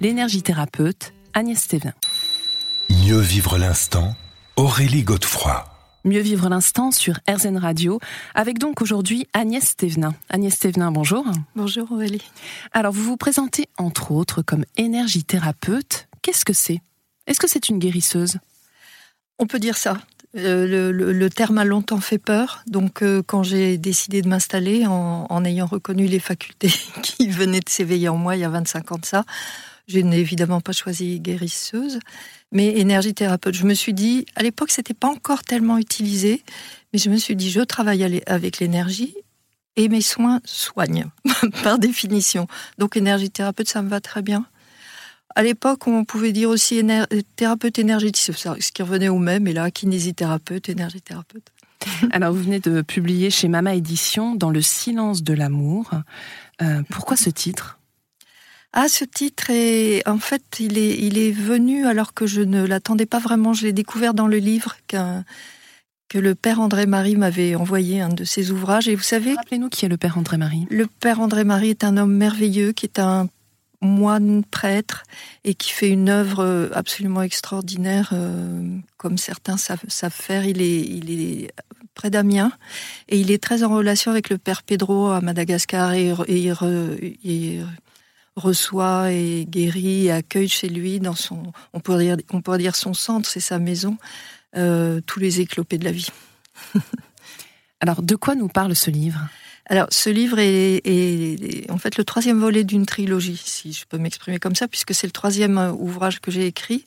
l'énergie thérapeute Agnès Stévin. Mieux vivre l'instant, Aurélie Godefroy. Mieux vivre l'instant sur RZN Radio, avec donc aujourd'hui Agnès Stévenin. Agnès Stévenin, bonjour. Bonjour Aurélie. Alors vous vous présentez entre autres comme énergie thérapeute. Qu'est-ce que c'est? Est-ce que c'est une guérisseuse? On peut dire ça. Euh, le, terme a longtemps fait peur, donc euh, quand j'ai décidé de m'installer en, ayant reconnu les facultés qui venaient de s'éveiller en moi il y a 25 ans de ça, je n'ai évidemment pas choisi guérisseuse, mais énergie thérapeute. Je me suis dit, à l'époque, c'était pas encore tellement utilisé, mais je me suis dit, je travaille avec l'énergie et mes soins soignent, par définition. Donc énergie thérapeute, ça me va très bien. À l'époque, on pouvait dire aussi thérapeute énergétique, ce qui revenait au même, et là, kinésithérapeute, énergie thérapeute. Alors, vous venez de publier chez Mama Édition Dans le silence de l'amour. Euh, pourquoi ce titre? Ah, ce titre est, en fait, il est, il est venu alors que je ne l'attendais pas vraiment. Je l'ai découvert dans le livre qu'un que le père André-Marie m'avait envoyé un de ses ouvrages. Et vous savez. Rappelez-nous qui est le père André-Marie. Le père André-Marie est un homme merveilleux qui est un moine prêtre et qui fait une œuvre absolument extraordinaire, euh, comme certains savent, faire. Il est, il est près d'Amiens et il est très en relation avec le père Pedro à Madagascar et, et, et reçoit et guérit et accueille chez lui dans son, on pourrait dire, on pourrait dire son centre, c'est sa maison, euh, tous les éclopés de la vie. Alors, de quoi nous parle ce livre? Alors, ce livre est, en fait le troisième volet d'une trilogie, si je peux m'exprimer comme ça, puisque c'est le troisième euh, ouvrage que j'ai écrit.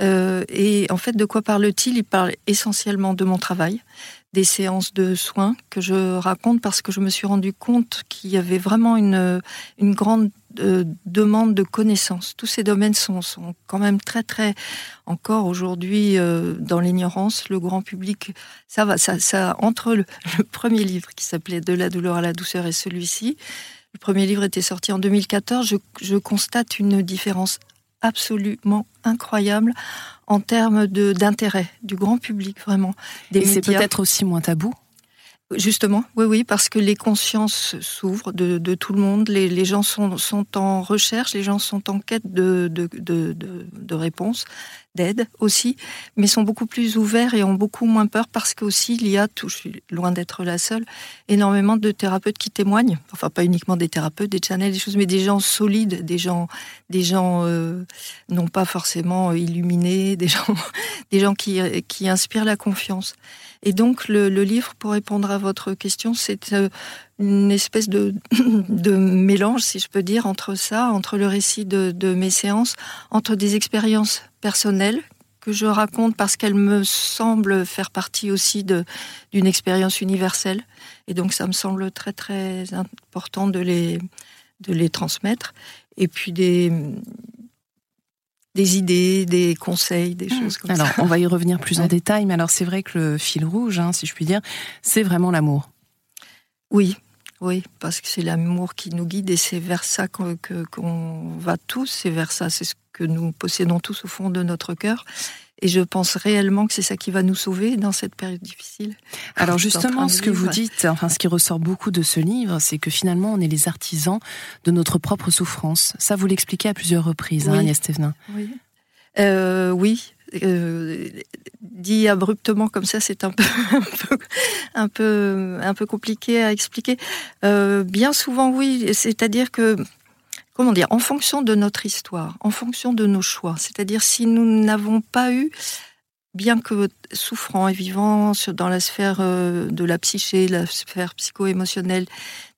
Euh, et en fait, de quoi parle-t-il? Il parle essentiellement de mon travail, des séances de soins que je raconte parce que je me suis rendu compte qu'il y avait vraiment une, une grande euh, demande de connaissances. Tous ces domaines sont, sont quand même très très encore aujourd'hui euh, dans l'ignorance. Le grand public, ça va, ça, ça entre le, premier livre qui s'appelait De la douleur à la douceur et celui-ci. Le premier livre était sorti en 2014. Je, je constate une différence absolument incroyable en termes d'intérêt du grand public, vraiment. Et c'est peut-être aussi moins tabou. Justement, oui, oui, parce que les consciences s'ouvrent de, tout le monde, les, gens sont, sont, en recherche, les gens sont en quête de, de, de réponses, d'aide aussi, mais sont beaucoup plus ouverts et ont beaucoup moins peur parce qu'aussi il y a, tout, je suis loin d'être la seule, énormément de thérapeutes qui témoignent, enfin pas uniquement des thérapeutes, des channels, des choses, mais des gens solides, des gens, des gens euh, non pas forcément illuminés, des gens, des gens qui, qui inspirent la confiance. Et donc le, livre, pour répondre à votre question, c'est euh, une espèce de, de mélange, si je peux dire, entre ça, entre le récit de, de mes séances, entre des expériences personnelles que je raconte parce qu'elles me semblent faire partie aussi d'une expérience universelle. Et donc ça me semble très très important de les, de les transmettre. Et puis des, des idées, des conseils, des choses comme alors, ça. Alors, on va y revenir plus en détail, mais alors c'est vrai que le fil rouge, hein, si je puis dire, c'est vraiment l'amour. Oui, oui, parce que c'est l'amour qui nous guide et c'est vers ça qu'on va tous, c'est vers ça, c'est ce que nous possédons tous au fond de notre cœur. Et je pense réellement que c'est ça qui va nous sauver dans cette période difficile. Alors justement, ce que vous dites, enfin ce qui ressort beaucoup de ce livre, c'est que finalement on est les artisans de notre propre souffrance. Ça, vous l'expliquez à plusieurs reprises, hein, Agnès Thévenin. Oui. Euh, oui. Euh, dit abruptement comme ça, c'est un peu, un peu, un peu, compliqué à expliquer. Euh, bien souvent, oui. C'est-à-dire que comment dire, en fonction de notre histoire, en fonction de nos choix. C'est-à-dire si nous n'avons pas eu, bien que souffrant et vivant dans la sphère euh, de la psyché, la sphère psycho-émotionnelle,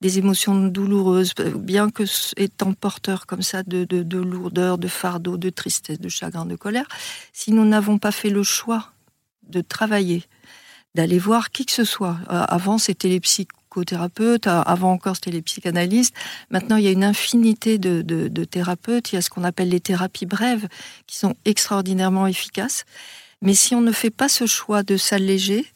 des émotions douloureuses, bien que étant porteur comme ça de, de lourdeur, de fardeau, de tristesse, de chagrin, de colère, si nous n'avons pas fait le choix de travailler, d'aller voir qui que ce soit. Euh, avant, c'était les psychothérapeutes. Avant encore, c'était les psychanalystes. Maintenant, il y a une infinité de, de thérapeutes. Il y a ce qu'on appelle les thérapies brèves, qui sont extraordinairement efficaces. Mais si on ne fait pas ce choix de s'alléger,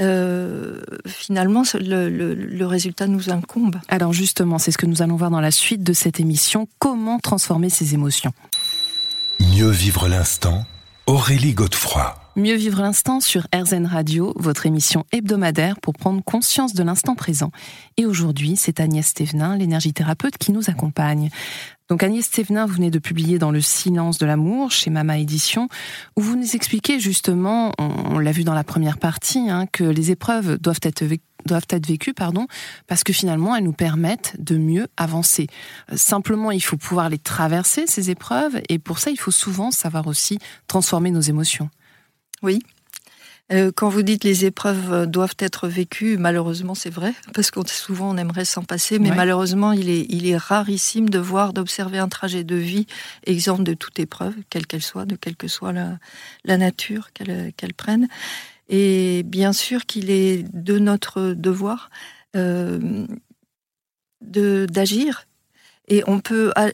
euh, finalement, le, résultat nous incombe. Alors justement, c'est ce que nous allons voir dans la suite de cette émission. Comment transformer ses émotions? Mieux vivre l'instant, Aurélie Godefroy. Mieux vivre l'instant sur RZN Radio, votre émission hebdomadaire pour prendre conscience de l'instant présent. Et aujourd'hui, c'est Agnès Thévenin, l'énergie thérapeute, qui nous accompagne. Donc Agnès Thévenin, vous venez de publier dans Le silence de l'amour chez Mama Édition, où vous nous expliquez justement, on, l'a vu dans la première partie, hein, que les épreuves doivent être doivent être vécues, pardon, parce que finalement elles nous permettent de mieux avancer. Euh, simplement, il faut pouvoir les traverser ces épreuves, et pour ça, il faut souvent savoir aussi transformer nos émotions. Oui, euh, quand vous dites les épreuves euh, doivent être vécues, malheureusement c'est vrai, parce qu'on souvent on aimerait s'en passer, mais malheureusement il est, il est rarissime de voir, d'observer un trajet de vie exempt de toute épreuve, quelle qu'elle soit, de quelle que soit la, la nature qu'elle prenne. Et bien sûr qu'il est de notre devoir euh, d'agir et on peut, ah,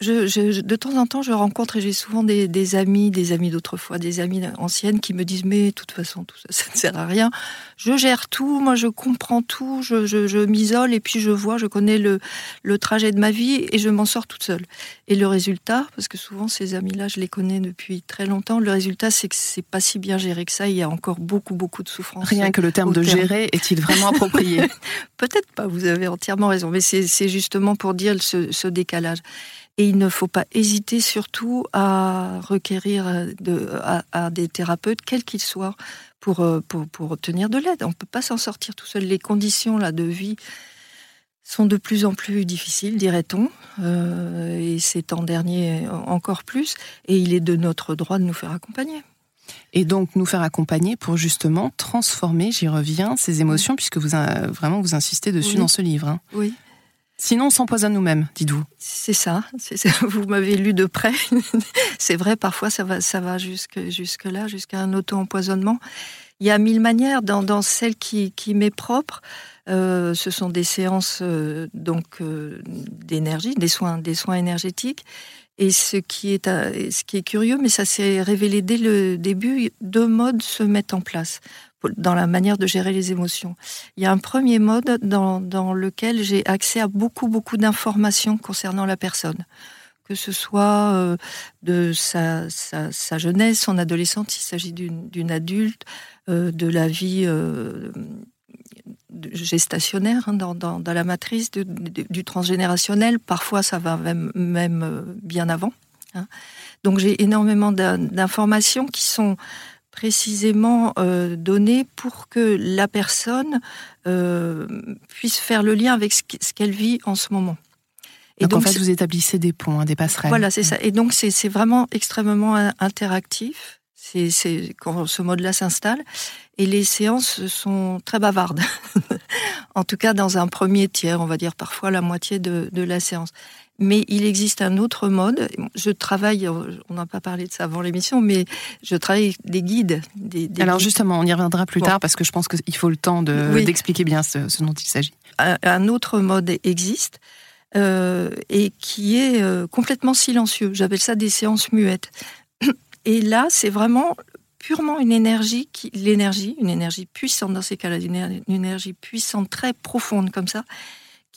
je, de temps en temps, je rencontre et j'ai souvent des, amis, des amis d'autrefois, des amis anciennes qui me disent mais de toute façon tout ça, ça ne sert à rien. Je gère tout, moi je comprends tout, je, je, m'isole et puis je vois, je connais le, le trajet de ma vie et je m'en sors toute seule. Et le résultat, parce que souvent ces amis-là, je les connais depuis très longtemps, le résultat c'est que c'est pas si bien géré que ça. Il y a encore beaucoup beaucoup de souffrance. Rien que le terme de gérer est-il vraiment approprié? Peut-être pas. Vous avez entièrement raison, mais c'est justement pour dire ce ce décalage. Et il ne faut pas hésiter surtout à requérir de, à, des thérapeutes, quels qu'ils soient, pour, euh, pour, pour, obtenir de l'aide. On ne peut pas s'en sortir tout seul. Les conditions là, de vie sont de plus en plus difficiles, dirait-on, euh, et c'est en dernier encore plus, et il est de notre droit de nous faire accompagner. Et donc nous faire accompagner pour justement transformer, j'y reviens, ces émotions, puisque vous vraiment vous insistez dessus dans ce livre. Hein. Oui. Sinon, on s'empoisonne nous-mêmes, dites-vous. C'est ça, Vous m'avez lu de près. c'est vrai, parfois ça va, ça va jusque, jusque là, jusqu'à un auto-empoisonnement. Il y a mille manières. Dans, celle qui, qui m'est propre, euh, ce sont des séances euh, donc euh, d'énergie, des soins, des soins énergétiques. Et ce qui est, ce qui est curieux, mais ça s'est révélé dès le début, deux modes se mettent en place dans la manière de gérer les émotions. Il y a un premier mode dans, lequel j'ai accès à beaucoup, beaucoup d'informations concernant la personne. Que ce soit euh, de sa, jeunesse, son adolescence, s'il s'agit d'une adulte, euh, de la vie euh, gestationnaire hein, dans, la matrice, du transgénérationnel. Parfois, ça va même, même bien avant. Hein. Donc j'ai énormément d'informations qui sont précisément euh, donné pour que la personne euh, puisse faire le lien avec ce qu'elle vit en ce moment. Et donc, en fait, vous établissez des ponts, hein, des passerelles. Voilà, c'est ça. Et donc, c'est vraiment extrêmement interactif. C'est quand ce mode-là s'installe. Et les séances sont très bavardes. en tout cas, dans un premier tiers, on va dire parfois la moitié de, de la séance. Mais il existe un autre mode. Je travaille, on n'a pas parlé de ça avant l'émission, mais je travaille des guides. Des, Alors justement, on y reviendra plus tard parce que je pense qu'il faut le temps d'expliquer bien ce, dont il s'agit. Un, autre mode existe euh, et qui est euh, complètement silencieux. J'appelle ça des séances muettes. Et là, c'est vraiment purement une énergie, l'énergie, une énergie puissante dans ces cas-là, une énergie puissante, très profonde comme ça,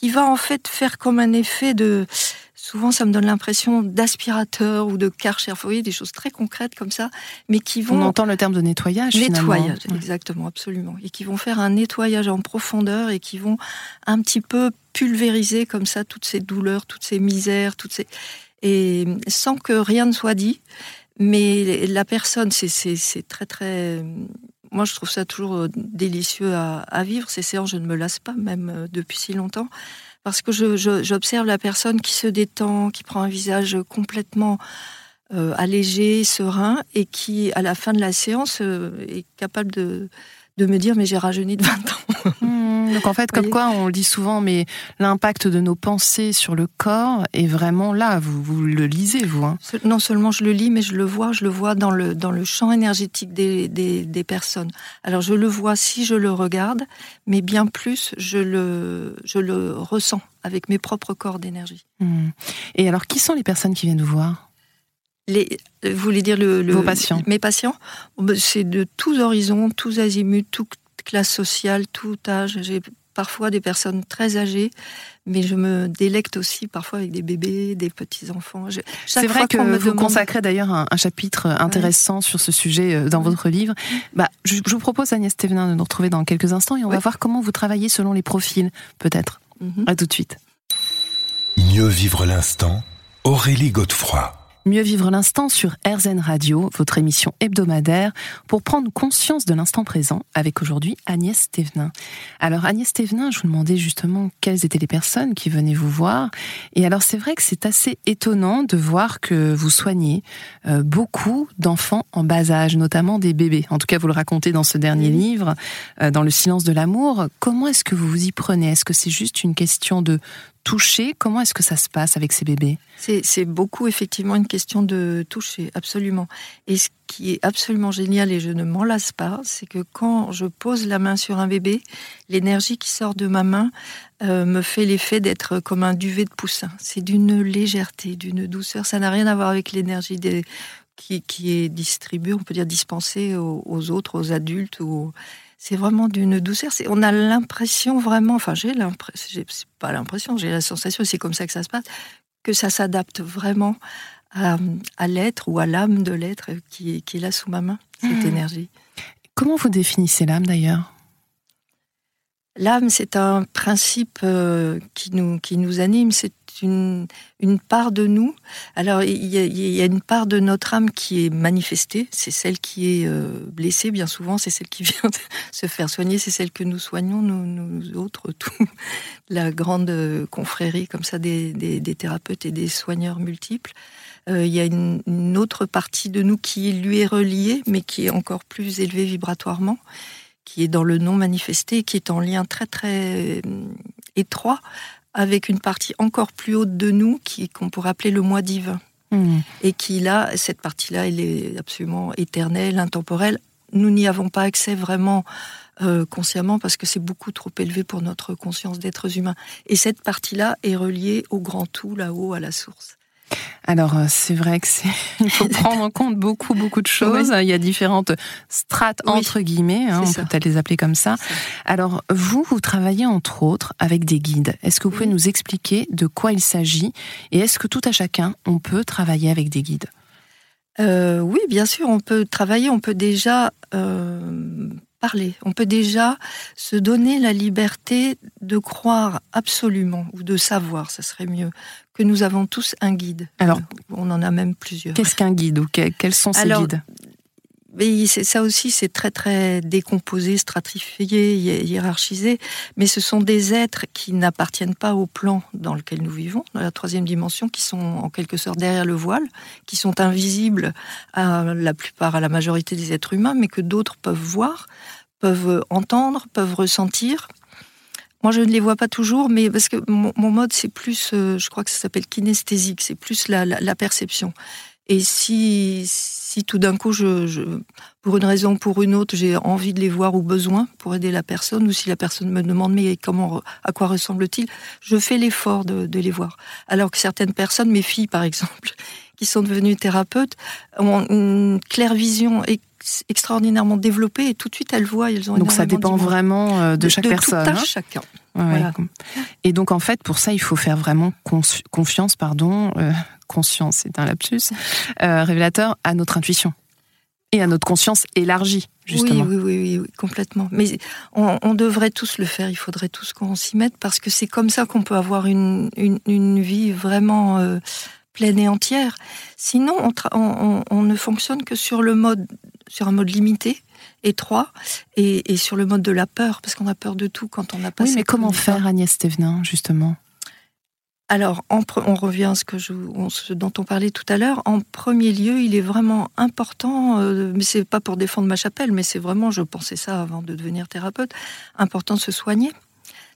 qui va en fait faire comme un effet de. Souvent, ça me donne l'impression d'aspirateur ou de karcher, vous voyez, des choses très concrètes comme ça, mais qui vont. On entend le terme de nettoyage. Nettoyage, exactement, absolument, et qui vont faire un nettoyage en profondeur et qui vont un petit peu pulvériser comme ça toutes ces douleurs, toutes ces misères, toutes ces et sans que rien ne soit dit. Mais la personne, c'est très très moi, je trouve ça toujours euh, délicieux à, vivre. Ces séances, je ne me lasse pas, même euh, depuis si longtemps, parce que j'observe la personne qui se détend, qui prend un visage complètement euh, allégé, serein, et qui, à la fin de la séance, est capable de, de me dire mais j'ai rajeuni de 20 ans. Hmm, donc en fait, comme quoi on le dit souvent, mais l'impact de nos pensées sur le corps est vraiment là. Vous, vous le lisez, vous hein Non seulement je le lis, mais je le vois, je le vois dans le, dans le champ énergétique des, des, des personnes. Alors je le vois si je le regarde, mais bien plus, je le, je le ressens avec mes propres corps d'énergie. Hmm. Et alors, qui sont les personnes qui viennent vous voir? Les, vous voulez dire le, Vos patients Mes patients ben, C'est de tous horizons, tous azimuts, toute classe sociale, tout âge. J'ai parfois des personnes très âgées, mais je me délecte aussi parfois avec des bébés, des petits-enfants. C'est vrai que vous consacrez d'ailleurs un, chapitre intéressant sur ce sujet euh, dans votre livre. Bah, je, vous propose, Agnès Thévenin, de nous retrouver dans quelques instants et on va voir comment vous travaillez selon les profils, peut-être. Mhm. À tout de suite. Mieux vivre l'instant, Aurélie Godefroy. Mieux vivre l'instant sur RZN Radio, votre émission hebdomadaire, pour prendre conscience de l'instant présent, avec aujourd'hui Agnès Thévenin. Alors Agnès Thévenin, je vous demandais justement quelles étaient les personnes qui venaient vous voir. Et alors c'est vrai que c'est assez étonnant de voir que vous soignez euh, beaucoup d'enfants en bas âge, notamment des bébés. En tout cas, vous le racontez dans ce dernier livre, euh, dans Le silence de l'amour. Comment est-ce que vous vous y prenez? Est-ce que c'est juste une question de toucher Comment est-ce que ça se passe avec ces bébés? C'est beaucoup effectivement une question de toucher, absolument. Et ce qui est absolument génial, et je ne m'en lasse pas, c'est que quand je pose la main sur un bébé, l'énergie qui sort de ma main euh, me fait l'effet d'être comme un duvet de poussin. C'est d'une légèreté, d'une douceur. Ça n'a rien à voir avec l'énergie qui, est distribuée, on peut dire dispensée aux, aux autres, aux adultes. Aux c'est vraiment d'une douceur. On a l'impression vraiment, enfin j'ai l'impression, c'est pas l'impression, j'ai la sensation, c'est comme ça que ça se passe, que ça s'adapte vraiment à, l'être ou à l'âme de l'être qui, qui, est là sous ma main, cette mmh. énergie. Comment vous définissez l'âme d'ailleurs? L'âme, c'est un principe euh, qui, nous, qui nous anime, c'est une, une part de nous. Alors, il y, a, une part de notre âme qui est manifestée, c'est celle qui est euh, blessée, bien souvent, c'est celle qui vient se faire soigner, c'est celle que nous soignons, nous, nous autres, tout, la grande confrérie comme ça des, des, thérapeutes et des soigneurs multiples. Euh, il y a une, une, autre partie de nous qui lui est reliée, mais qui est encore plus élevée vibratoirement, qui est dans le non manifesté, qui est en lien très très euh, étroit avec une partie encore plus haute de nous qui qu'on pourrait appeler le moi divin. Hmm. Et qui là, cette partie-là, elle est absolument éternelle, intemporelle. Nous n'y avons pas accès vraiment euh, consciemment parce que c'est beaucoup trop élevé pour notre conscience d'êtres humains. Et cette partie-là est reliée au grand tout là-haut, à la source. Alors euh, c'est vrai que c'est il faut prendre en compte beaucoup beaucoup de choses. Il y a différentes strates entre guillemets, hein, on peut peut-être les appeler comme ça. Alors vous vous travaillez entre autres avec des guides. Est-ce que vous pouvez nous expliquer de quoi il s'agit et est-ce que tout à chacun on peut travailler avec des guides? Euh, Oui, bien sûr, on peut travailler. On peut déjà euh, parler. On peut déjà se donner la liberté de croire absolument, ou de savoir, ça serait mieux, que nous avons tous un guide. Alors, on en a même plusieurs. Qu'est-ce qu'un guide ou quels sont ces guides mais ça aussi, c'est très très décomposé, stratifié, hiérarchisé. Mais ce sont des êtres qui n'appartiennent pas au plan dans lequel nous vivons, dans la troisième dimension, qui sont en quelque sorte derrière le voile, qui sont invisibles à la plupart, à la majorité des êtres humains, mais que d'autres peuvent voir, peuvent entendre, peuvent ressentir. Moi, je ne les vois pas toujours, mais parce que mon, mode, c'est plus, euh, je crois que ça s'appelle kinesthésique, c'est plus la, la, perception. Et si, si tout d'un coup, je, je, pour une raison ou pour une autre, j'ai envie de les voir ou besoin pour aider la personne, ou si la personne me demande mais comment, à quoi ressemble-t-il, je fais l'effort de, de, les voir. Alors que certaines personnes, mes filles par exemple, qui sont devenues thérapeutes, ont une claire vision et extraordinairement développées et tout de suite elles voient. Elles ont donc ça dépend vraiment euh, de, chaque personne. Hein. chacun. Et donc en fait pour ça il faut faire vraiment confiance, pardon, euh, conscience c'est un lapsus, euh, révélateur à notre intuition et à notre conscience élargie. Justement. Oui, oui, oui, oui, complètement. Mais on, devrait tous le faire, il faudrait tous qu'on s'y mette, parce que c'est comme ça qu'on peut avoir une, une, vie vraiment pleine et entière. Sinon, on, on, ne fonctionne que sur le mode, sur un mode limité, étroit, et, et sur le mode de la peur, parce qu'on a peur de tout quand on n'a pas. Oui, mais comment faire, Agnès Thévenin, justement? Alors, on revient à ce, que je, dont on parlait tout à l'heure. En premier lieu, il est vraiment important, euh, mais c'est pas pour défendre ma chapelle, mais c'est vraiment, je pensais ça avant de devenir thérapeute, important de se soigner.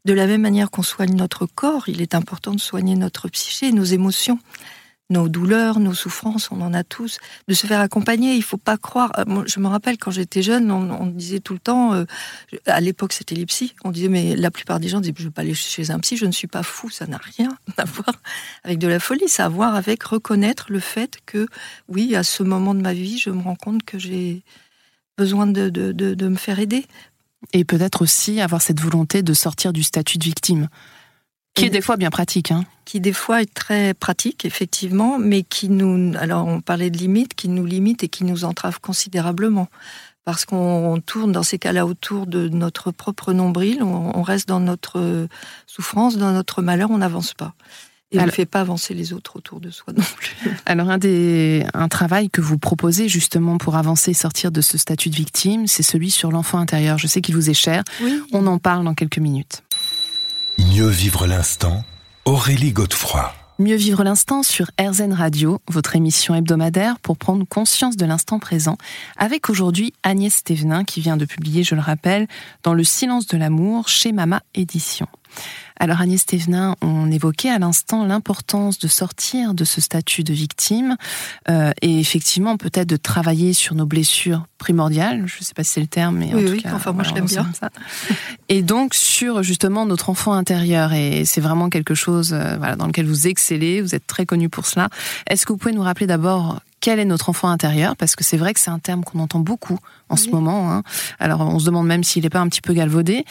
De la même manière qu'on soigne notre corps, il est important de soigner notre psyché, nos émotions nos douleurs, nos souffrances, on en a tous, de se faire accompagner. Il faut pas croire. Euh, je me rappelle quand j'étais jeune, on, disait tout le temps, euh, à l'époque c'était les psys, on disait mais la plupart des gens disaient je ne veux pas aller chez un psy, je ne suis pas fou, ça n'a rien à voir avec de la folie, ça a à voir avec reconnaître le fait que oui, à ce moment de ma vie, je me rends compte que j'ai besoin de, de, de me faire aider. Et peut-être aussi avoir cette volonté de sortir du statut de victime. Qui est des fois bien pratique. Hein. Qui des fois est très pratique, effectivement, mais qui nous. Alors, on parlait de limites, qui nous limite et qui nous entrave considérablement. Parce qu'on tourne dans ces cas-là autour de notre propre nombril, on, reste dans notre souffrance, dans notre malheur, on n'avance pas. Et on ne fait pas avancer les autres autour de soi non plus. Alors, un, des, un travail que vous proposez justement pour avancer et sortir de ce statut de victime, c'est celui sur l'enfant intérieur. Je sais qu'il vous est cher. On en parle dans quelques minutes. Mieux vivre l'instant, Aurélie Godefroy. Mieux vivre l'instant sur RZN Radio, votre émission hebdomadaire pour prendre conscience de l'instant présent, avec aujourd'hui Agnès Thévenin qui vient de publier, je le rappelle, dans Le silence de l'amour chez Mama Édition. Alors Agnès Thévenin, on évoquait à l'instant l'importance de sortir de ce statut de victime euh, et effectivement peut-être de travailler sur nos blessures primordiales, je ne sais pas si c'est le terme, mais en tout cas, enfin moi je l'aime bien. Ça. Et donc sur justement notre enfant intérieur et c'est vraiment quelque chose euh, voilà, dans lequel vous excellez, vous êtes très connu pour cela. Est-ce que vous pouvez nous rappeler d'abord quel est notre enfant intérieur? Parce que c'est vrai que c'est un terme qu'on entend beaucoup en ce moment. Hein. Alors on se demande même s'il n'est pas un petit peu galvaudé.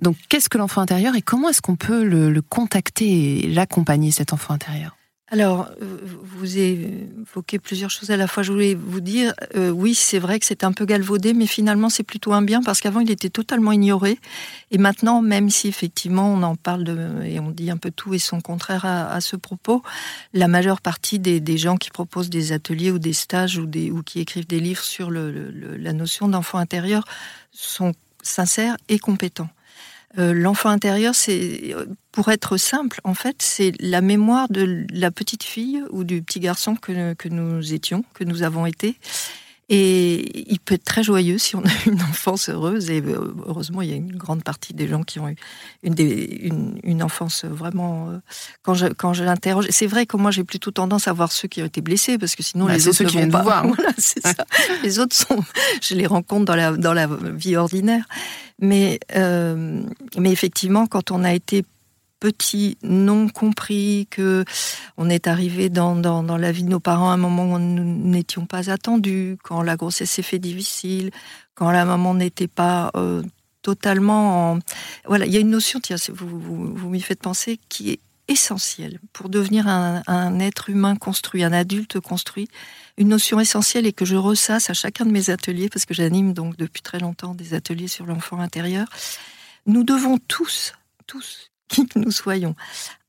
Donc, qu'est-ce que l'enfant intérieur et comment est-ce qu'on peut le, contacter et l'accompagner, cet enfant intérieur? Alors, euh, vous évoquez plusieurs choses à la fois. Je voulais vous dire, euh, oui, c'est vrai que c'est un peu galvaudé, mais finalement, c'est plutôt un bien parce qu'avant, il était totalement ignoré. Et maintenant, même si effectivement, on en parle et on dit un peu tout et son contraire à, ce propos, la majeure partie des, gens qui proposent des ateliers ou des stages ou qui écrivent des livres sur la notion d'enfant intérieur sont sincères et compétents. Euh, l'enfant intérieur, c'est, pour être simple, en fait, c'est la mémoire de la petite fille ou du petit garçon que, que nous étions, que nous avons été. Et il peut être très joyeux si on a une enfance heureuse. Et euh, heureusement, il y a une grande partie des gens qui ont eu une, une, une enfance vraiment. Euh, quand je, quand je l'interroge, c'est vrai que moi j'ai plutôt tendance à voir ceux qui ont été blessés parce que sinon les autres ceux qui viennent pas. voir. Voilà, c'est ça. Les autres sont, je les rencontre dans la dans la vie ordinaire. Mais, euh, mais effectivement, quand on a été petit, non compris, que on est arrivé dans, dans, dans, la vie de nos parents à un moment où nous n'étions pas attendus, quand la grossesse s'est fait difficile, quand la maman n'était pas euh, totalement en... Voilà, il y a une notion, tiens, vous, vous, vous m'y faites penser, qui est essentielle pour devenir un, un, être humain construit, un adulte construit. Une notion essentielle et que je ressasse à chacun de mes ateliers, parce que j'anime donc depuis très longtemps des ateliers sur l'enfant intérieur. Nous devons tous, tous, qui que nous soyons,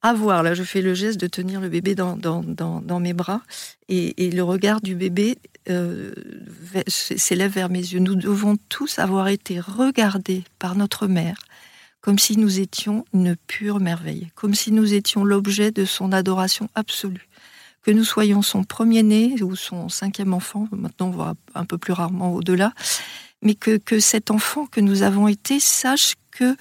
avoir, là je fais le geste de tenir le bébé dans, mes bras, et, le regard du bébé euh, s'élève vers mes yeux. Nous devons tous avoir été regardés par notre mère comme si nous étions une pure merveille, comme si nous étions l'objet de son adoration absolue. Que nous soyons son premier-né ou son cinquième enfant, maintenant on voit un peu plus rarement au-delà, mais que cet enfant que nous avons été sache que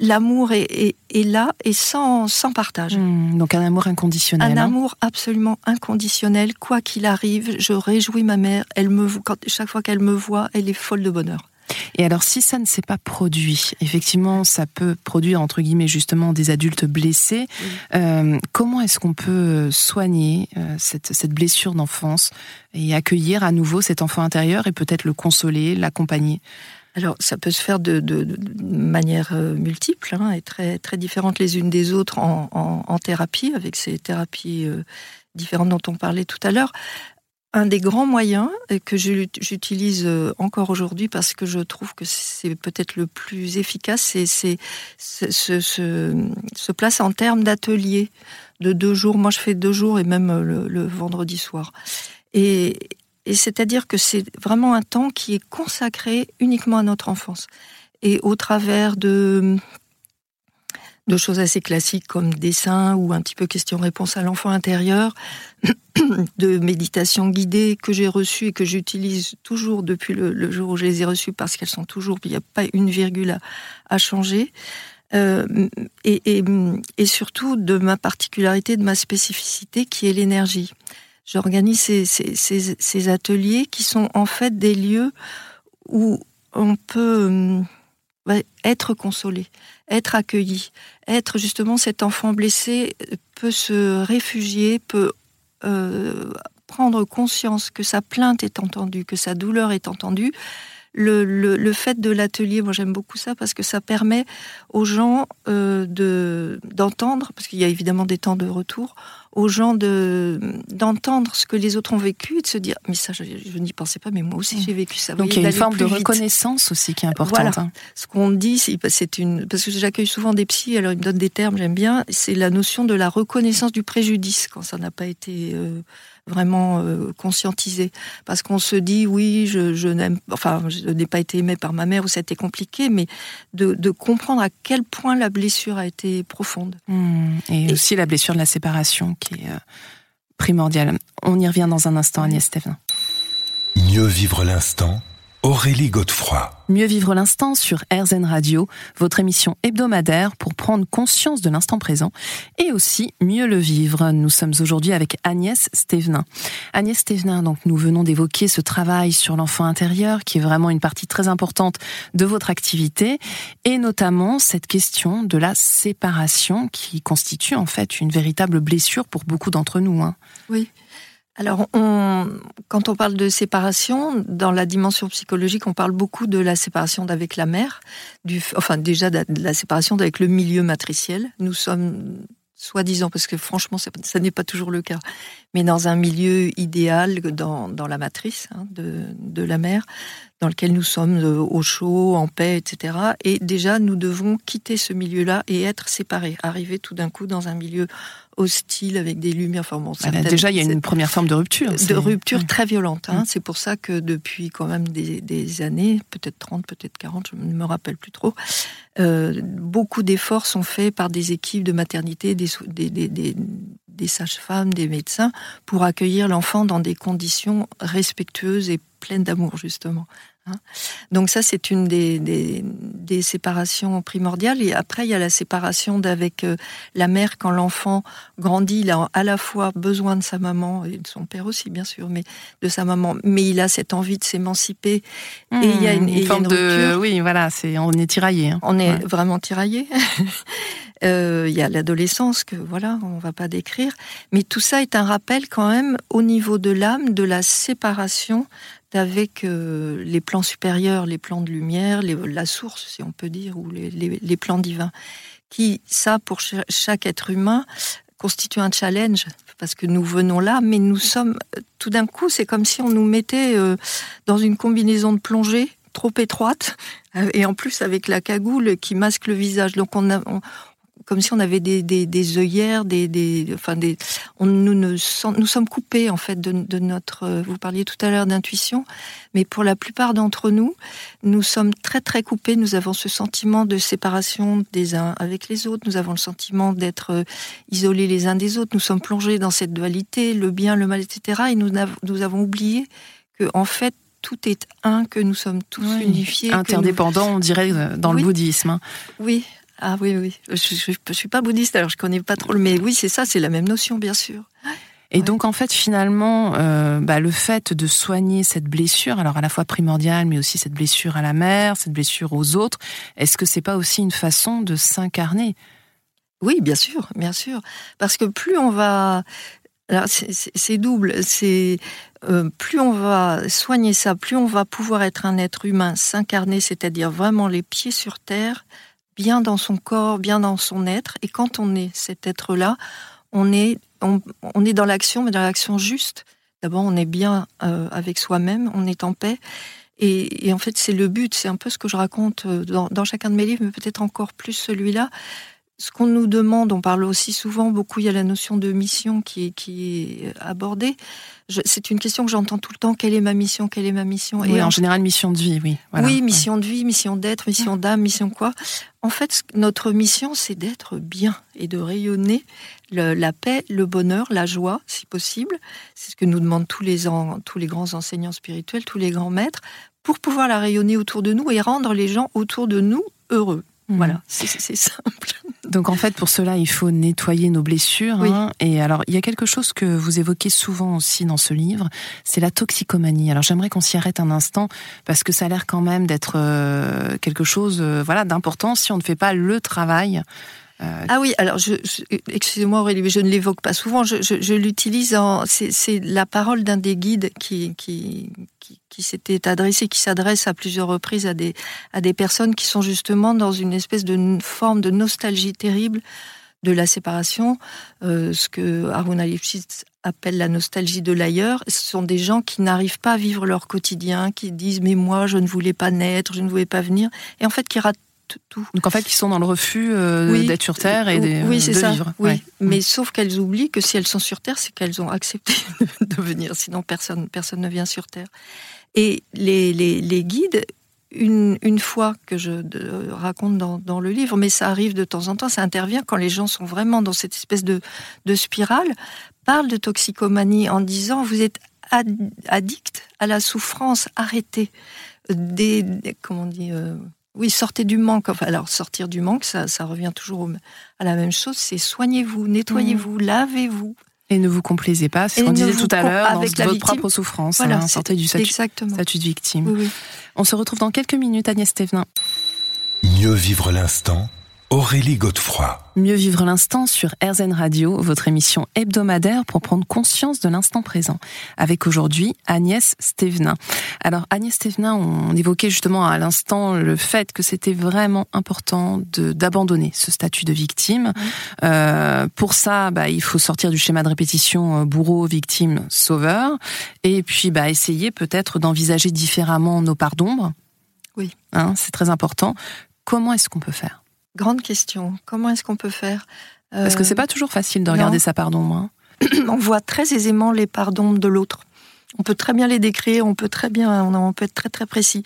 l'amour est, là et sans, sans partage. Hmm, donc un amour inconditionnel. Un hein. amour absolument inconditionnel. Quoi qu'il arrive, je réjouis ma mère. Elle me, quand, chaque fois qu'elle me voit, elle est folle de bonheur. Et alors, si ça ne s'est pas produit, effectivement, ça peut produire, entre guillemets, justement, des adultes blessés. Euh, comment est-ce qu'on peut soigner euh, cette, cette blessure d'enfance et accueillir à nouveau cet enfant intérieur et peut-être le consoler, l'accompagner? Alors, ça peut se faire de, de, de manière euh, multiple hein, et très, très différentes les unes des autres en, thérapie, avec ces thérapies différentes dont on parlait tout à l'heure un des grands moyens que j'utilise euh, encore aujourd'hui parce que je trouve que c'est peut-être le plus efficace, c'est se, place en termes d'atelier de deux jours. Moi, je fais deux jours et même euh, le, vendredi soir. Et, c'est-à-dire que c'est vraiment un temps qui est consacré uniquement à notre enfance. Et au travers de choses assez classiques comme dessin ou un petit peu question-réponse à l'enfant intérieur, de méditation guidée que j'ai reçue et que j'utilise toujours depuis le, jour où je les ai reçues parce qu'elles sont toujours, il n'y a pas une virgule à, changer. Euh, et, surtout de ma particularité, de ma spécificité qui est l'énergie. J'organise ces, ces, ateliers qui sont en fait des lieux où on peut euh, être consolé, être accueilli, être justement cet enfant blessé peut se réfugier, peut euh, prendre conscience que sa plainte est entendue, que sa douleur est entendue, le, le, fait de l'atelier, moi j'aime beaucoup ça parce que ça permet aux gens euh, de d'entendre, parce qu'il y a évidemment des temps de retour, aux gens de d'entendre ce que les autres ont vécu et de se dire mais ça je, n'y pensais pas mais moi aussi j'ai vécu ça. Donc il y a une forme de reconnaissance aussi qui est importante. Voilà. Hein. Ce qu'on dit c'est une parce que j'accueille souvent des psys alors ils me donnent des termes j'aime bien c'est la notion de la reconnaissance du préjudice quand ça n'a pas été euh, vraiment euh, conscientisé. Parce qu'on se dit, oui, je, n'aime, enfin, je n'ai pas été aimé par ma mère ou ça a été compliqué, mais de, comprendre à quel point la blessure a été profonde. Mmh. Et, aussi la blessure de la séparation qui est euh, primordiale. On y revient dans un instant, Agnès Stéphane. Mieux vivre l'instant Aurélie Godefroy. Mieux vivre l'instant sur RZN Radio, votre émission hebdomadaire pour prendre conscience de l'instant présent et aussi mieux le vivre. Nous sommes aujourd'hui avec Agnès Stévenin. Agnès Stévenin, donc nous venons d'évoquer ce travail sur l'enfant intérieur qui est vraiment une partie très importante de votre activité et notamment cette question de la séparation qui constitue en fait une véritable blessure pour beaucoup d'entre nous. Hein. Oui. Alors, on, quand on parle de séparation, dans la dimension psychologique, on parle beaucoup de la séparation d'avec la mère, du, enfin déjà de la séparation avec le milieu matriciel. Nous sommes soi-disant, parce que franchement, ça n'est pas toujours le cas, mais dans un milieu idéal, dans, dans la matrice hein, de, de, la mère, dans lequel nous sommes euh, au chaud, en paix, etc. Et déjà, nous devons quitter ce milieu-là et être séparés, arriver tout d'un coup dans un milieu hostile avec des lumières. Enfin bon, déjà, il y a une première forme de rupture. De rupture très violente. Hein. Mm. C'est pour ça que depuis quand même des, des années, peut-être 30, peut-être 40, je ne me rappelle plus trop, euh, beaucoup d'efforts sont faits par des équipes de maternité, des, des, des, des sages-femmes, des médecins, pour accueillir l'enfant dans des conditions respectueuses et pleines d'amour, justement. Hein. Donc ça, c'est une des, des, séparations primordiales. Et après, il y a la séparation d'avec euh, la mère quand l'enfant grandit. Il a à la fois besoin de sa maman et de son père aussi, bien sûr, mais de sa maman. Mais il a cette envie de s'émanciper. et il y a une, forme de, oui, voilà, c'est on est tiraillé. Hein. On est vraiment tiraillé. Euh, il y a l'adolescence que voilà, on va pas décrire. Mais tout ça est un rappel quand même au niveau de l'âme de la séparation avec euh, les plans supérieurs, les plans de lumière, la source, si on peut dire, ou les, plans divins, qui, ça, pour chaque être humain, constitue un challenge, parce que nous venons là, mais nous sommes, tout d'un coup, c'est comme si on nous mettait euh, dans une combinaison de plongée trop étroite, et en plus avec la cagoule qui masque le visage. Donc on, a, comme si on avait des, des, des œillères, des, des, enfin des, on, nous, nous, nous sommes coupés en fait de, de notre. Vous parliez tout à l'heure d'intuition, mais pour la plupart d'entre nous, nous sommes très très coupés. Nous avons ce sentiment de séparation des uns avec les autres. Nous avons le sentiment d'être euh, isolés les uns des autres. Nous sommes plongés dans cette dualité, le bien, le mal, etc. Et nous, nous avons oublié que en fait tout est un, que nous sommes tous unifiés. Interdépendants, on dirait, euh, dans le bouddhisme. Hein. Oui, ah oui, oui. Je ne suis pas bouddhiste, alors je connais pas trop. Mais oui, c'est ça, c'est la même notion, bien sûr. Et donc en fait finalement, euh, bah, le fait de soigner cette blessure, alors à la fois primordiale, mais aussi cette blessure à la mère, cette blessure aux autres, est-ce que c'est pas aussi une façon de s'incarner? Oui, bien sûr, bien sûr, parce que plus on va, c'est double, c'est euh, plus on va soigner ça, plus on va pouvoir être un être humain, s'incarner, c'est-à-dire vraiment les pieds sur terre, bien dans son corps, bien dans son être. Et quand on est cet être-là, on est, dans l'action, mais dans l'action juste. D'abord, on est bien euh, avec soi-même, on est en paix. Et, en fait, c'est le but, c'est un peu ce que je raconte euh, dans, chacun de mes livres, mais peut-être encore plus celui-là. Ce qu'on nous demande, on parle aussi souvent beaucoup, il y a la notion de mission qui, qui est abordée. C'est une question que j'entends tout le temps. Quelle est ma mission? Quelle est ma mission? Et en, général, mission de vie, oui. Oui, mission de vie, mission d'être, mission d'âme, mission quoi. En fait, notre mission, c'est d'être bien et de rayonner la paix, le bonheur, la joie, si possible. C'est ce que nous demandent tous les, tous les grands enseignants spirituels, tous les grands maîtres, pour pouvoir la rayonner autour de nous et rendre les gens autour de nous heureux. Mhm. Voilà, c'est simple. Donc en fait, pour cela, il faut nettoyer nos blessures. Hein. Et alors, il y a quelque chose que vous évoquez souvent aussi dans ce livre, c'est la toxicomanie. Alors j'aimerais qu'on s'y arrête un instant parce que ça a l'air quand même d'être euh, quelque chose, euh, voilà, d'important si on ne fait pas le travail. Euh, ah oui, alors je, excusez-moi Aurélie, mais je ne l'évoque pas souvent. Je, l'utilise en, c'est la parole d'un des guides qui, s'était adressé, qui s'adresse à plusieurs reprises à des, à des personnes qui sont justement dans une espèce de forme de nostalgie terrible de la séparation, euh, ce que Aruna Lipschitz appelle la nostalgie de l'ailleurs. Ce sont des gens qui n'arrivent pas à vivre leur quotidien, qui disent mais moi je ne voulais pas naître, je ne voulais pas venir, et en fait qui ratent tout. Donc en fait, qui sont dans le refus euh, d'être sur Terre et de, oui, c'est ça. vivre. Oui, mais mm. sauf qu'elles oublient que si elles sont sur Terre, c'est qu'elles ont accepté de venir. Sinon, personne, personne ne vient sur Terre. Et les, les, guides, une, une, fois que je raconte dans, dans, le livre, mais ça arrive de temps en temps, ça intervient quand les gens sont vraiment dans cette espèce de, de spirale, parlent de toxicomanie en disant vous êtes addict à la souffrance, arrêtez. Des, comment on dit euh, oui, sortez du manque. Enfin, alors, sortir du manque, ça, ça revient toujours à la même chose. C'est soignez-vous, nettoyez-vous, mmh. lavez-vous. Et ne vous complaisez pas, c'est ce qu'on disait tout à l'heure, avec votre propre souffrance. Voilà, hein, sortez du statut, statut de victime. On se retrouve dans quelques minutes, Agnès Thévenin. Mieux vivre l'instant Aurélie Godefroy. Mieux vivre l'instant sur RZN Radio, votre émission hebdomadaire pour prendre conscience de l'instant présent. Avec aujourd'hui Agnès Stévenin. Alors Agnès Stévenin, on évoquait justement à l'instant le fait que c'était vraiment important d'abandonner ce statut de victime. Euh, pour ça, bah, il faut sortir du schéma de répétition euh, bourreau, victime, sauveur. Et puis bah, essayer peut-être d'envisager différemment nos parts d'ombre. Oui. Hein, c'est très important. Comment est-ce qu'on peut faire? Grande question. Comment est-ce qu'on peut faire? Parce que c'est pas toujours facile de regarder sa part d'ombre. Hein. on voit très aisément les parts d'ombre de l'autre. On peut très bien les décrire, on peut très bien, on peut être très très précis.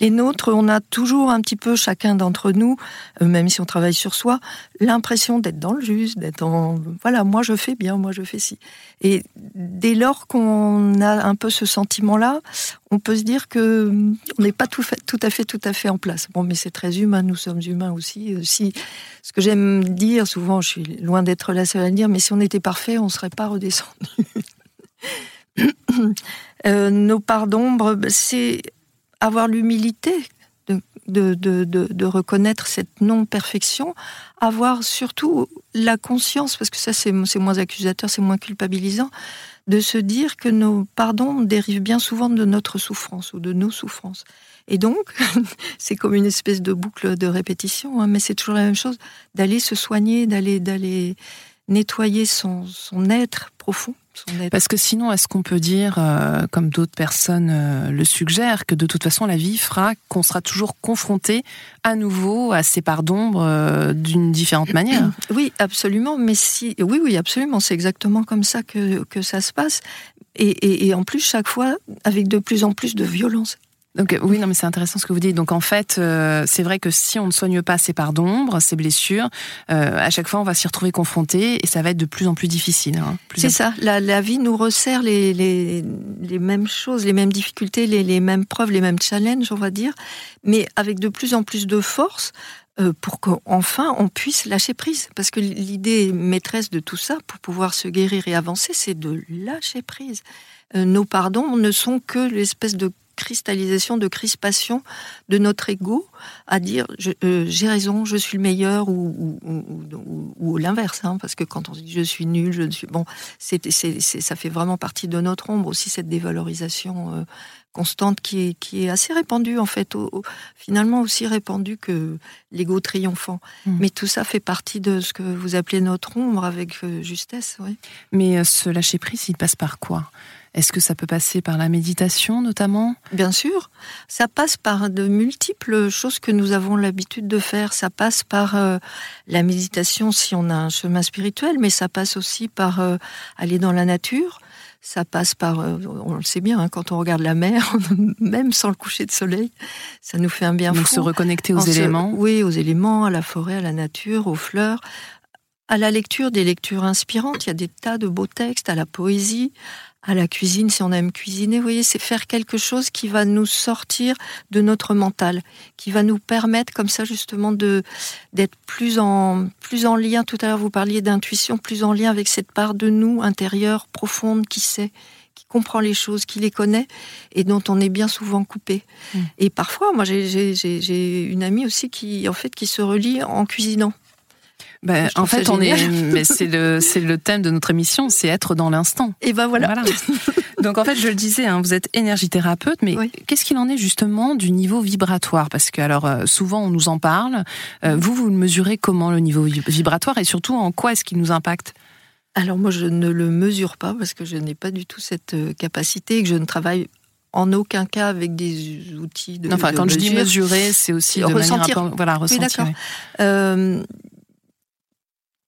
Les nôtres, on a toujours un petit peu, chacun d'entre nous, euh, même si on travaille sur soi, l'impression d'être dans le juste, d'être en... Voilà, moi je fais bien, moi je fais ci. Et dès lors qu'on a un peu ce sentiment-là, on peut se dire que hum, on n'est pas tout à fait, tout à fait en place. Bon, mais c'est très humain, nous sommes humains aussi. Euh, si, ce que j'aime dire, souvent, je suis loin d'être la seule à le dire, mais si on était parfait, on ne serait pas redescendu. Euh, nos parts d'ombre, c'est avoir l'humilité de, de, reconnaître cette non-perfection, avoir surtout la conscience, parce que ça c'est moins accusateur, c'est moins culpabilisant, de se dire que nos pardons dérivent bien souvent de notre souffrance ou de nos souffrances. Et donc, c'est comme une espèce de boucle de répétition, hein, mais c'est toujours la même chose, d'aller se soigner, d'aller d'aller nettoyer son, son être profond parce que sinon, est-ce qu'on peut dire, euh, comme d'autres personnes euh, le suggèrent, que de toute façon, la vie fera qu'on sera toujours confronté à nouveau à ces parts d'ombre euh, d'une différente manière? Oui, absolument. Mais si, oui, oui, absolument. C'est exactement comme ça que, que ça se passe. Et, et en plus, chaque fois, avec de plus en plus de violence. Donc oui, non, mais c'est intéressant ce que vous dites. Donc en fait, euh, c'est vrai que si on ne soigne pas ces parts d'ombre, ces blessures, euh, à chaque fois on va s'y retrouver confronté et ça va être de plus en plus difficile. Hein, c'est ça. La, la, vie nous resserre les, les, les, mêmes choses, les mêmes difficultés, les, les mêmes preuves, les mêmes challenges, on va dire, mais avec de plus en plus de force euh, pour qu'enfin on puisse lâcher prise. Parce que l'idée maîtresse de tout ça, pour pouvoir se guérir et avancer, c'est de lâcher prise. nos pardons ne sont que l'espèce de cristallisation, de crispation de notre ego à dire euh, j'ai raison, je suis le meilleur ou, ou, l'inverse, hein, parce que quand on dit je suis nul, je ne suis bon, c'est, ça fait vraiment partie de notre ombre aussi cette dévalorisation euh, constante qui est, qui est assez répandue, en fait, finalement aussi répandue que l'ego triomphant. Hmm. Mais tout ça fait partie de ce que vous appelez notre ombre avec euh, justesse. Oui. Mais ce lâcher prise, il passe par quoi? Est-ce que ça peut passer par la méditation notamment? Bien sûr, ça passe par de multiples choses que nous avons l'habitude de faire. Ça passe par euh, la méditation si on a un chemin spirituel, mais ça passe aussi par euh, aller dans la nature. Ça passe par, euh, on le sait bien, hein, quand on regarde la mer, même sans le coucher de soleil, ça nous fait un bien Donc se reconnecter aux éléments. oui, aux éléments, à la forêt, à la nature, aux fleurs, à la lecture, des lectures inspirantes. Il y a des tas de beaux textes, à la poésie, à la cuisine, si on aime cuisiner, vous voyez, c'est faire quelque chose qui va nous sortir de notre mental, qui va nous permettre comme ça justement de d'être plus en plus en lien. Tout à l'heure, vous parliez d'intuition, plus en lien avec cette part de nous intérieure, profonde, qui sait, qui comprend les choses, qui les connaît et dont on est bien souvent coupé. Mm. Et parfois, moi, j'ai une amie aussi qui, en fait, qui se relie en cuisinant. Ben, en fait, on est, mais c'est le, c'est le thème de notre émission, c'est être dans l'instant. Et ben voilà. Donc en fait, je le disais, hein, vous êtes énergithérapeute, mais qu'est-ce qu'il en est justement du niveau vibratoire? Parce que alors euh, souvent on nous en parle. Euh, vous, vous le mesurez comment le niveau vibratoire? Et surtout en quoi est-ce qu'il nous impacte? Alors moi, je ne le mesure pas parce que je n'ai pas du tout cette euh, capacité et que je ne travaille en aucun cas avec des outils de. Enfin, quand je dis mesurer, c'est aussi de ressentir. voilà, ressentir. Oui, d'accord.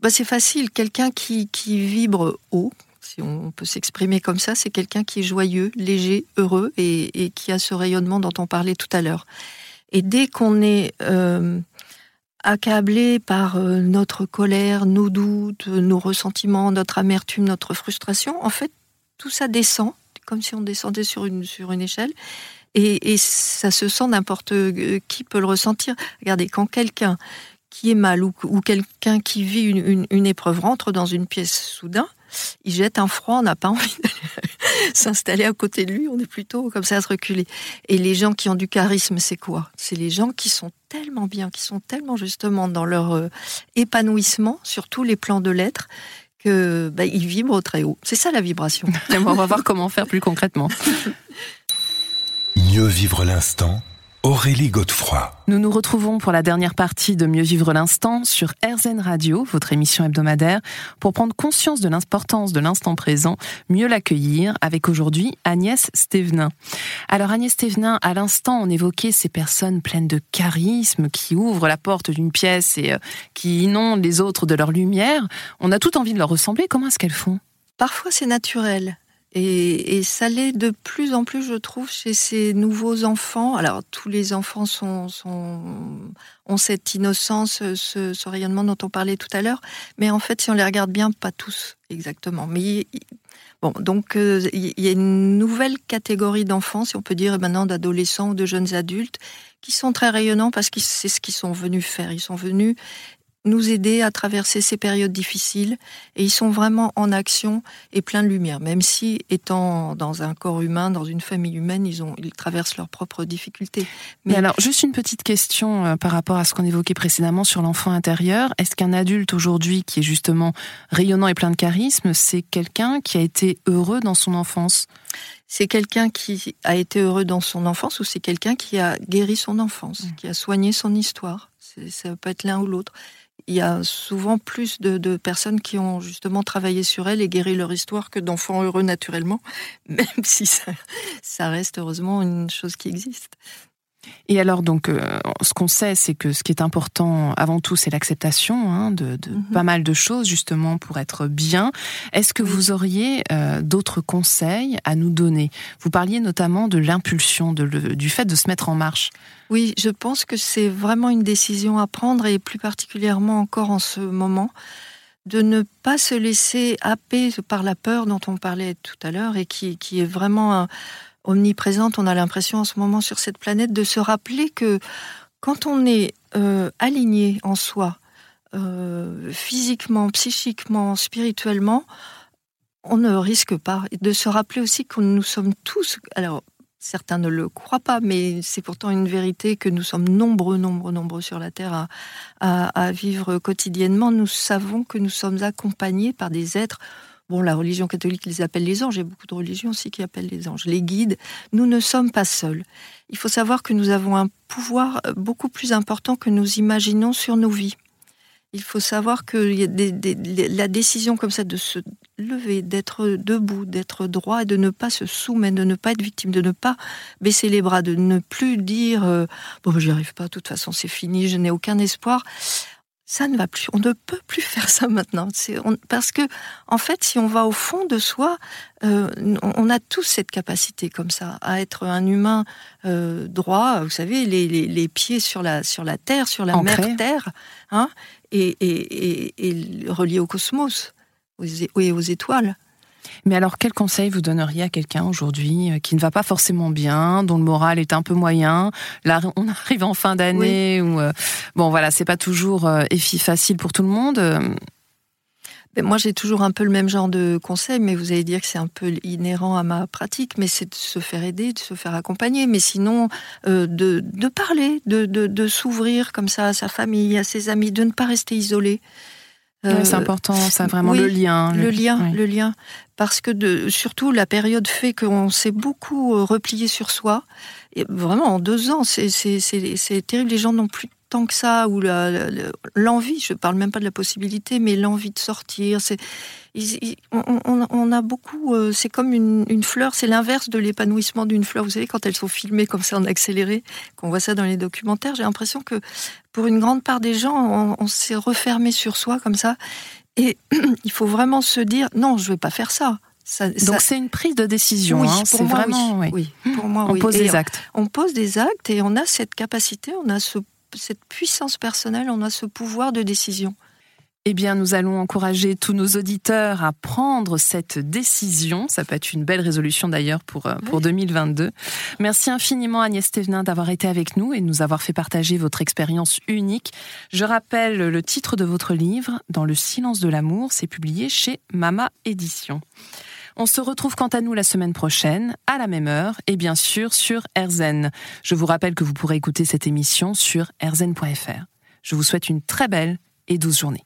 Bah, c'est facile. Quelqu'un qui, vibre haut, si on peut s'exprimer comme ça, c'est quelqu'un qui est joyeux, léger, heureux et, et, qui a ce rayonnement dont on parlait tout à l'heure. Et dès qu'on est euh, accablé par euh, notre colère, nos doutes, nos ressentiments, notre amertume, notre frustration, en fait, tout ça descend, comme si on descendait sur une, sur une échelle. Et, et ça se sent n'importe euh, qui peut le ressentir. Regardez, quand quelqu'un qui est mal ou, quelqu'un qui vit une, épreuve rentre dans une pièce soudain, il jette un froid, on n'a pas envie de s'installer à côté de lui, on est plutôt comme ça à se reculer. Et les gens qui ont du charisme, c'est quoi? C'est les gens qui sont tellement bien, qui sont tellement justement dans leur euh, épanouissement sur tous les plans de l'être que bah, ils vibrent très haut. C'est ça la vibration. on va voir comment faire plus concrètement. Mieux vivre l'instant Aurélie Godefroy. Nous nous retrouvons pour la dernière partie de Mieux vivre l'instant sur RZN Radio, votre émission hebdomadaire, pour prendre conscience de l'importance de l'instant présent, mieux l'accueillir, avec aujourd'hui Agnès Stévenin. Alors Agnès Stévenin, à l'instant, on évoquait ces personnes pleines de charisme qui ouvrent la porte d'une pièce et euh, qui inondent les autres de leur lumière. On a tout envie de leur ressembler. Comment est-ce qu'elles font? Parfois c'est naturel. Et, ça l'est de plus en plus, je trouve, chez ces nouveaux enfants. Alors, tous les enfants ont cette innocence, ce, rayonnement dont on parlait tout à l'heure. Mais en fait, si on les regarde bien, pas tous exactement. Mais bon, donc euh, il y a une nouvelle catégorie d'enfants, si on peut dire maintenant d'adolescents ou de jeunes adultes, qui sont très rayonnants parce que c'est ce qu'ils sont venus faire. Ils sont venus nous aider à traverser ces périodes difficiles et ils sont vraiment en action et plein de lumière, même si étant dans un corps humain, dans une famille humaine, ils, ont, ils traversent leurs propres difficultés. Mais, alors, juste une petite question euh, par rapport à ce qu'on évoquait précédemment sur l'enfant intérieur. Est-ce qu'un adulte aujourd'hui qui est justement rayonnant et plein de charisme, c'est quelqu'un qui a été heureux dans son enfance? C'est quelqu'un qui a été heureux dans son enfance ou c'est quelqu'un qui a guéri son enfance, mmh. qui a soigné son histoire? Ça peut être l'un ou l'autre il y a souvent plus de, personnes qui ont justement travaillé sur elles et guéri leur histoire que d'enfants heureux naturellement, même si ça reste heureusement une chose qui existe. Et alors, donc, euh, ce qu'on sait, c'est que ce qui est important avant tout, c'est l'acceptation hein, de, mhm. pas mal de choses, justement, pour être bien. Est-ce que vous auriez euh, d'autres conseils à nous donner? Vous parliez notamment de l'impulsion, du fait de se mettre en marche. Oui, je pense que c'est vraiment une décision à prendre, et plus particulièrement encore en ce moment, de ne pas se laisser happer par la peur dont on parlait tout à l'heure, et qui, qui est vraiment... Un, omniprésente, on a l'impression en ce moment sur cette planète, de se rappeler que quand on est euh, aligné en soi, euh, physiquement, psychiquement, spirituellement, on ne risque pas. De se rappeler aussi que nous sommes tous, alors certains ne le croient pas, mais c'est pourtant une vérité que nous sommes nombreux, nombreux, nombreux sur la Terre à, à vivre quotidiennement. Nous savons que nous sommes accompagnés par des êtres Bon, la religion catholique les appelle les anges, il y a beaucoup de religions aussi qui appellent les anges, les guides. Nous ne sommes pas seuls. Il faut savoir que nous avons un pouvoir euh, beaucoup plus important que nous imaginons sur nos vies. Il faut savoir que la décision comme ça de se lever, d'être debout, d'être droit et de ne pas se soumettre, de ne pas être victime, de ne pas baisser les bras, de ne plus dire euh, bon, j'y arrive pas, de toute façon c'est fini, je n'ai aucun espoir ça ne va plus. On ne peut plus faire ça maintenant. parce que, en fait, si on va au fond de soi, euh, on a tous cette capacité comme ça à être un humain euh, droit. Vous savez, les, pieds sur la sur la terre, sur la mer terre, hein, et, et, relié au cosmos, et aux étoiles. Mais alors, quel conseil vous donneriez à quelqu'un aujourd'hui euh, qui ne va pas forcément bien, dont le moral est un peu moyen? Là, on arrive en fin d'année ou euh, bon, voilà, c'est pas toujours euh, facile pour tout le monde. Ben, moi, j'ai toujours un peu le même genre de conseil, mais vous allez dire que c'est un peu inhérent à ma pratique, mais c'est de se faire aider, de se faire accompagner, mais sinon de, de, parler, de, de, de s'ouvrir comme ça à sa famille, à ses amis, de ne pas rester isolé c'est euh, important, ça vraiment le lien. Le, lien, le lien, parce que de, surtout la période fait qu'on s'est beaucoup euh, replié sur soi. Et vraiment en deux ans, c'est terrible. Les gens n'ont plus tant que ça, ou l'envie, je parle même pas de la possibilité, mais l'envie de sortir. C'est, on, a beaucoup, euh, c'est comme une, fleur, c'est l'inverse de l'épanouissement d'une fleur. Vous savez, quand elles sont filmées comme ça en accéléré, qu'on voit ça dans les documentaires, j'ai l'impression que pour une grande part des gens, on, s'est refermé sur soi comme ça. Et il faut vraiment se dire, non, je vais pas faire ça. Donc c'est une prise de décision. Oui, hein, pour moi, vraiment, oui. Pour moi, on pose des actes. On, pose des actes et on a cette capacité, on a ce cette puissance personnelle, on a ce pouvoir de décision. Eh bien, nous allons encourager tous nos auditeurs à prendre cette décision. Ça peut être une belle résolution d'ailleurs pour, euh, pour 2022. Merci infiniment Agnès Thévenin d'avoir été avec nous et de nous avoir fait partager votre expérience unique. Je rappelle le titre de votre livre, Dans le silence de l'amour. C'est publié chez Mama Édition. On se retrouve quant à nous la semaine prochaine, à la même heure, et bien sûr sur RZN. Je vous rappelle que vous pourrez écouter cette émission sur rzn.fr. Je vous souhaite une très belle et douce journée.